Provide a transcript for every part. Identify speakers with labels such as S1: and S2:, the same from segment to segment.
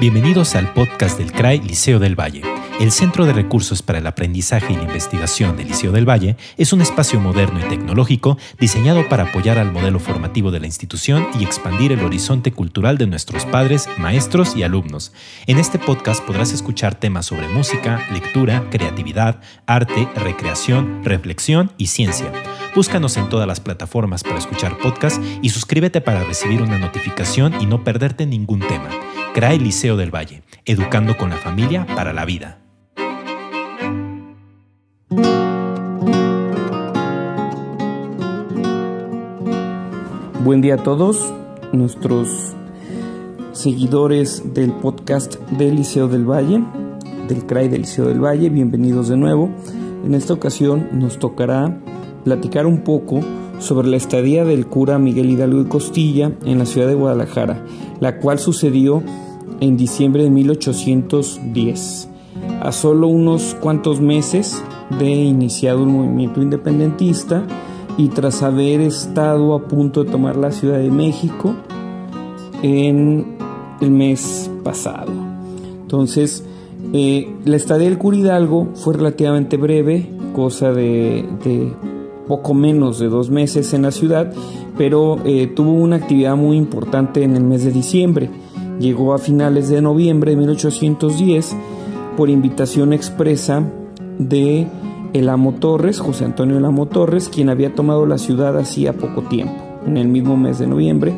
S1: Bienvenidos al podcast del CRAI Liceo del Valle. El Centro de Recursos para el Aprendizaje y la Investigación del Liceo del Valle es un espacio moderno y tecnológico diseñado para apoyar al modelo formativo de la institución y expandir el horizonte cultural de nuestros padres, maestros y alumnos. En este podcast podrás escuchar temas sobre música, lectura, creatividad, arte, recreación, reflexión y ciencia. Búscanos en todas las plataformas para escuchar podcasts y suscríbete para recibir una notificación y no perderte ningún tema. CRAE Liceo del Valle, educando con la familia para la vida.
S2: Buen día a todos, nuestros seguidores del podcast del Liceo del Valle, del CRAI del Liceo del Valle, bienvenidos de nuevo. En esta ocasión nos tocará platicar un poco sobre la estadía del cura Miguel Hidalgo y Costilla en la ciudad de Guadalajara, la cual sucedió en diciembre de 1810, a solo unos cuantos meses de iniciado el movimiento independentista y tras haber estado a punto de tomar la Ciudad de México en el mes pasado. Entonces, eh, la estadía del cura Hidalgo fue relativamente breve, cosa de, poco menos de dos meses en la ciudad, pero eh, tuvo una actividad muy importante en el mes de diciembre. Llegó a finales de noviembre de 1810 por invitación expresa de el amo Torres, José Antonio el amo Torres, quien había tomado la ciudad hacía poco tiempo, en el mismo mes de noviembre,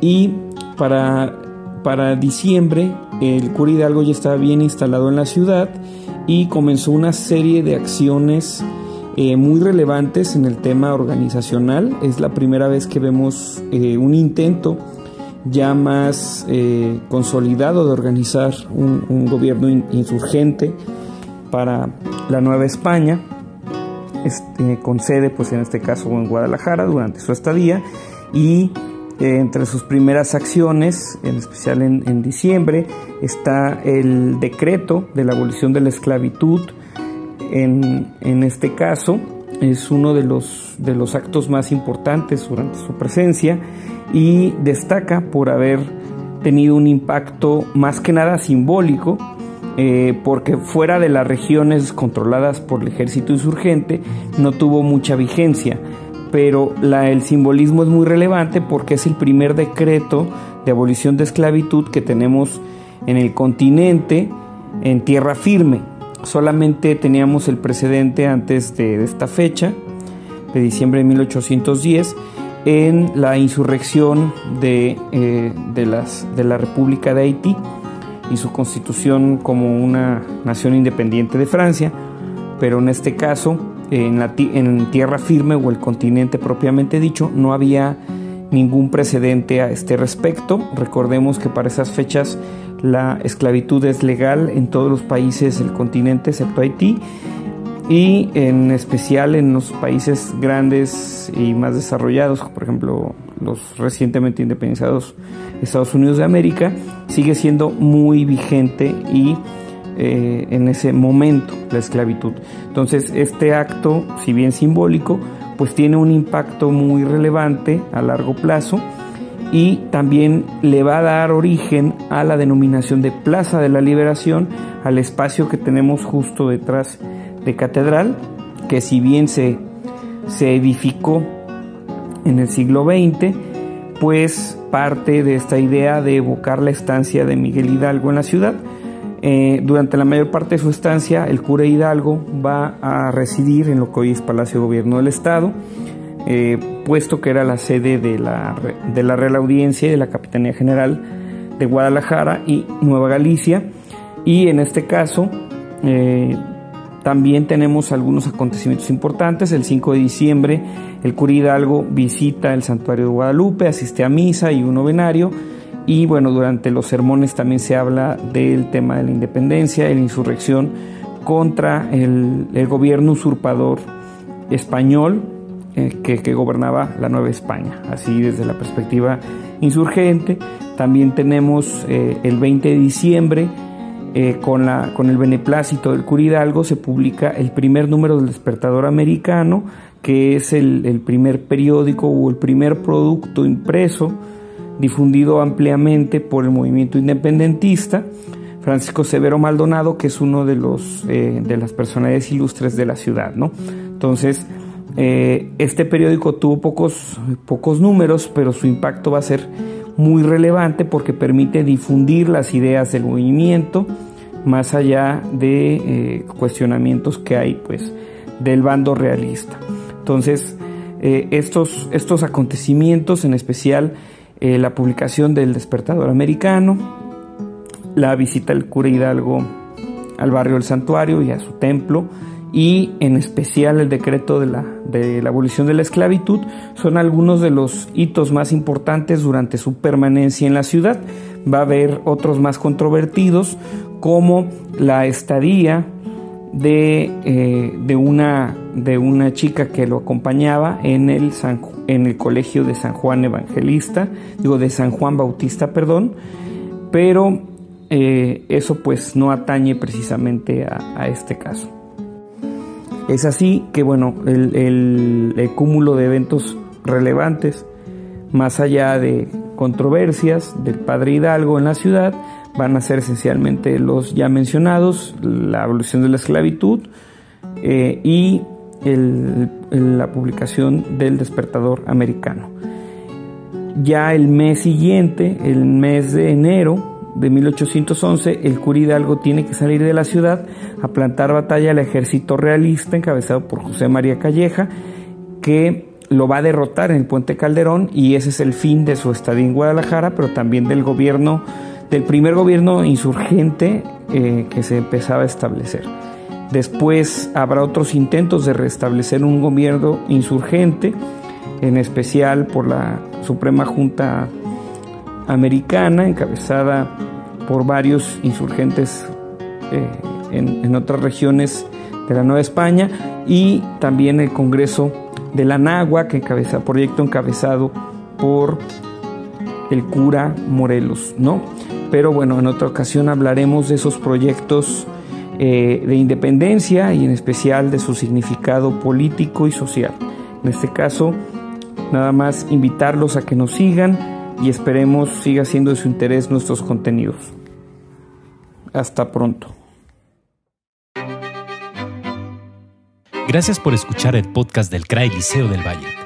S2: y para, para diciembre el cura Hidalgo ya estaba bien instalado en la ciudad y comenzó una serie de acciones eh, muy relevantes en el tema organizacional. Es la primera vez que vemos eh, un intento ya más eh, consolidado de organizar un, gobierno insurgente para la Nueva España, este, con sede pues en este caso en Guadalajara durante su estadía y eh, entre sus primeras acciones, en especial en, diciembre, está el decreto de la abolición de la esclavitud. En, en este caso, es uno de los, de los actos más importantes durante su presencia y destaca por haber tenido un impacto más que nada simbólico, eh, porque fuera de las regiones controladas por el ejército insurgente no tuvo mucha vigencia, pero el simbolismo es muy relevante porque es el primer decreto de abolición de esclavitud que tenemos en el continente en tierra firme. Solamente teníamos el precedente antes de esta fecha, de diciembre de 1810, en la insurrección de, eh, de, de la República de Haití y su constitución como una nación independiente de Francia, pero en este caso, en tierra firme o el continente propiamente dicho, no había ningún precedente a este respecto. Recordemos que para esas fechas la esclavitud es legal en todos los países del continente excepto Haití y en especial en los países grandes y más desarrollados, por ejemplo los recientemente independizados Estados Unidos de América, sigue siendo muy vigente y eh, en ese momento la esclavitud. Entonces este acto, si bien simbólico, pues tiene un impacto muy relevante a largo plazo y también le va a dar origen a la denominación de Plaza de la Liberación, al espacio que tenemos justo detrás de catedral, que si bien se, se edificó en el siglo XX, pues parte de esta idea de evocar la estancia de Miguel Hidalgo en la ciudad. Eh, durante la mayor parte de su estancia, el cura Hidalgo va a residir en lo que hoy es Palacio de Gobierno del Estado, eh, puesto que era la sede de la, de la Real Audiencia y de la Capitanía General de Guadalajara y Nueva Galicia. Y en este caso, eh, también tenemos algunos acontecimientos importantes. El 5 de diciembre, el cura Hidalgo visita el santuario de Guadalupe, asiste a misa y un novenario. Y bueno, durante los sermones también se habla del tema de la independencia, de la insurrección contra el, gobierno usurpador español eh, que, gobernaba la Nueva España, así desde la perspectiva insurgente. También tenemos eh, el 20 de diciembre eh, con, la, con el beneplácito del Curidalgo se publica el primer número del Despertador Americano, que es el, primer periódico o el primer producto impreso difundido ampliamente por el movimiento independentista. Francisco Severo Maldonado, que es uno de los eh, de las personalidades ilustres de la ciudad, ¿no? Entonces, eh, este periódico tuvo pocos, pocos números, pero su impacto va a ser muy relevante porque permite difundir las ideas del movimiento más allá de eh, cuestionamientos que hay pues del bando realista. Entonces, estos, estos acontecimientos, en especial la publicación del despertador americano, la visita del cura Hidalgo al barrio del santuario y a su templo, y en especial el decreto de la, abolición de la esclavitud son algunos de los hitos más importantes durante su permanencia en la ciudad. Va a haber otros más controvertidos como la estadía de, eh, una, de una chica que lo acompañaba en el, en el colegio de San Juan Evangelista, digo de San Juan Bautista, perdón, pero eh, eso pues no atañe precisamente a este caso. Es así que, bueno, el, cúmulo de eventos relevantes, más allá de controversias del padre Hidalgo en la ciudad, van a ser esencialmente los ya mencionados, la abolición de la esclavitud eh, y la publicación del despertador americano. Ya el mes siguiente, el mes de enero, de 1811, el cura Hidalgo tiene que salir de la ciudad a plantar batalla al ejército realista encabezado por José María Calleja, que lo va a derrotar en el puente Calderón y ese es el fin de su estadía en Guadalajara, pero también del gobierno, del primer gobierno insurgente eh, que se empezaba a establecer. Después habrá otros intentos de restablecer un gobierno insurgente, en especial por la Suprema Junta americana, encabezada por varios insurgentes eh, en, otras regiones de la Nueva España, y también el Congreso de la Nagua, que encabeza proyecto encabezado por el cura Morelos, ¿no? Pero bueno, en otra ocasión hablaremos de esos proyectos eh, de independencia y en especial de su significado político y social. En este caso, nada más invitarlos a que nos sigan y esperemos siga siendo de su interés nuestros contenidos. Hasta pronto.
S1: Gracias por escuchar el podcast del CRAI Liceo del Valle.